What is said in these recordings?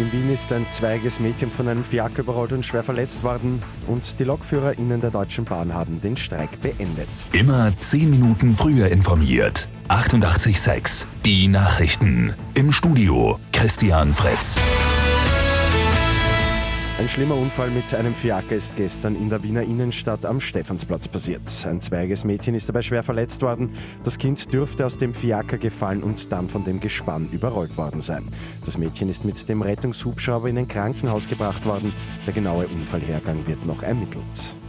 In Wien ist ein zweiges Mädchen von einem Fiaker überrollt und schwer verletzt worden. Und die LokführerInnen der Deutschen Bahn haben den Streik beendet. Immer 10 Minuten früher informiert. 88,6. Die Nachrichten. Im Studio Christian Fritz. Ein schlimmer Unfall mit einem Fiaker ist gestern in der Wiener Innenstadt am Stephansplatz passiert. Ein zweiges Mädchen ist dabei schwer verletzt worden. Das Kind dürfte aus dem Fiaker gefallen und dann von dem Gespann überrollt worden sein. Das Mädchen ist mit dem Rettungshubschrauber in ein Krankenhaus gebracht worden. Der genaue Unfallhergang wird noch ermittelt.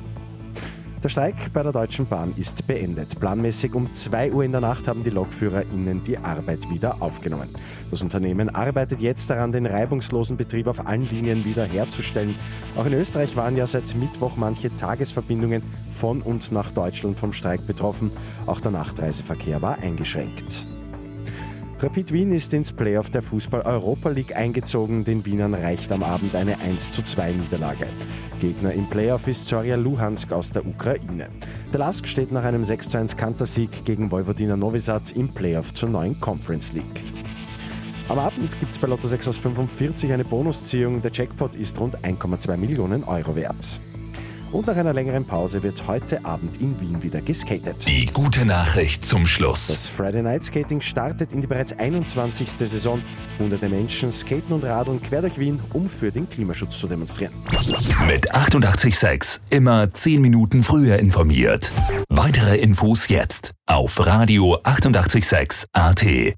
Der Streik bei der Deutschen Bahn ist beendet. Planmäßig um 2 Uhr in der Nacht haben die LokführerInnen die Arbeit wieder aufgenommen. Das Unternehmen arbeitet jetzt daran, den reibungslosen Betrieb auf allen Linien wieder herzustellen. Auch in Österreich waren ja seit Mittwoch manche Tagesverbindungen von und nach Deutschland vom Streik betroffen. Auch der Nachtreiseverkehr war eingeschränkt. Rapid Wien ist ins Playoff der Fußball-Europa League eingezogen. Den Wienern reicht am Abend eine 1:2 Niederlage. Gegner im Playoff ist Zorya Luhansk aus der Ukraine. Der Lask steht nach einem 6:1 Kantersieg gegen Vojvodina Novi Sad im Playoff zur neuen Conference League. Am Abend gibt es bei Lotto 6 aus 45 eine Bonusziehung. Der Jackpot ist rund 1,2 Millionen Euro wert. Und nach einer längeren Pause wird heute Abend in Wien wieder geskatet. Die gute Nachricht zum Schluss. Das Friday Night Skating startet in die bereits 21. Saison. Hunderte Menschen skaten und radeln quer durch Wien, um für den Klimaschutz zu demonstrieren. Mit 88,6 immer 10 Minuten früher informiert. Weitere Infos jetzt auf Radio 88,6 AT.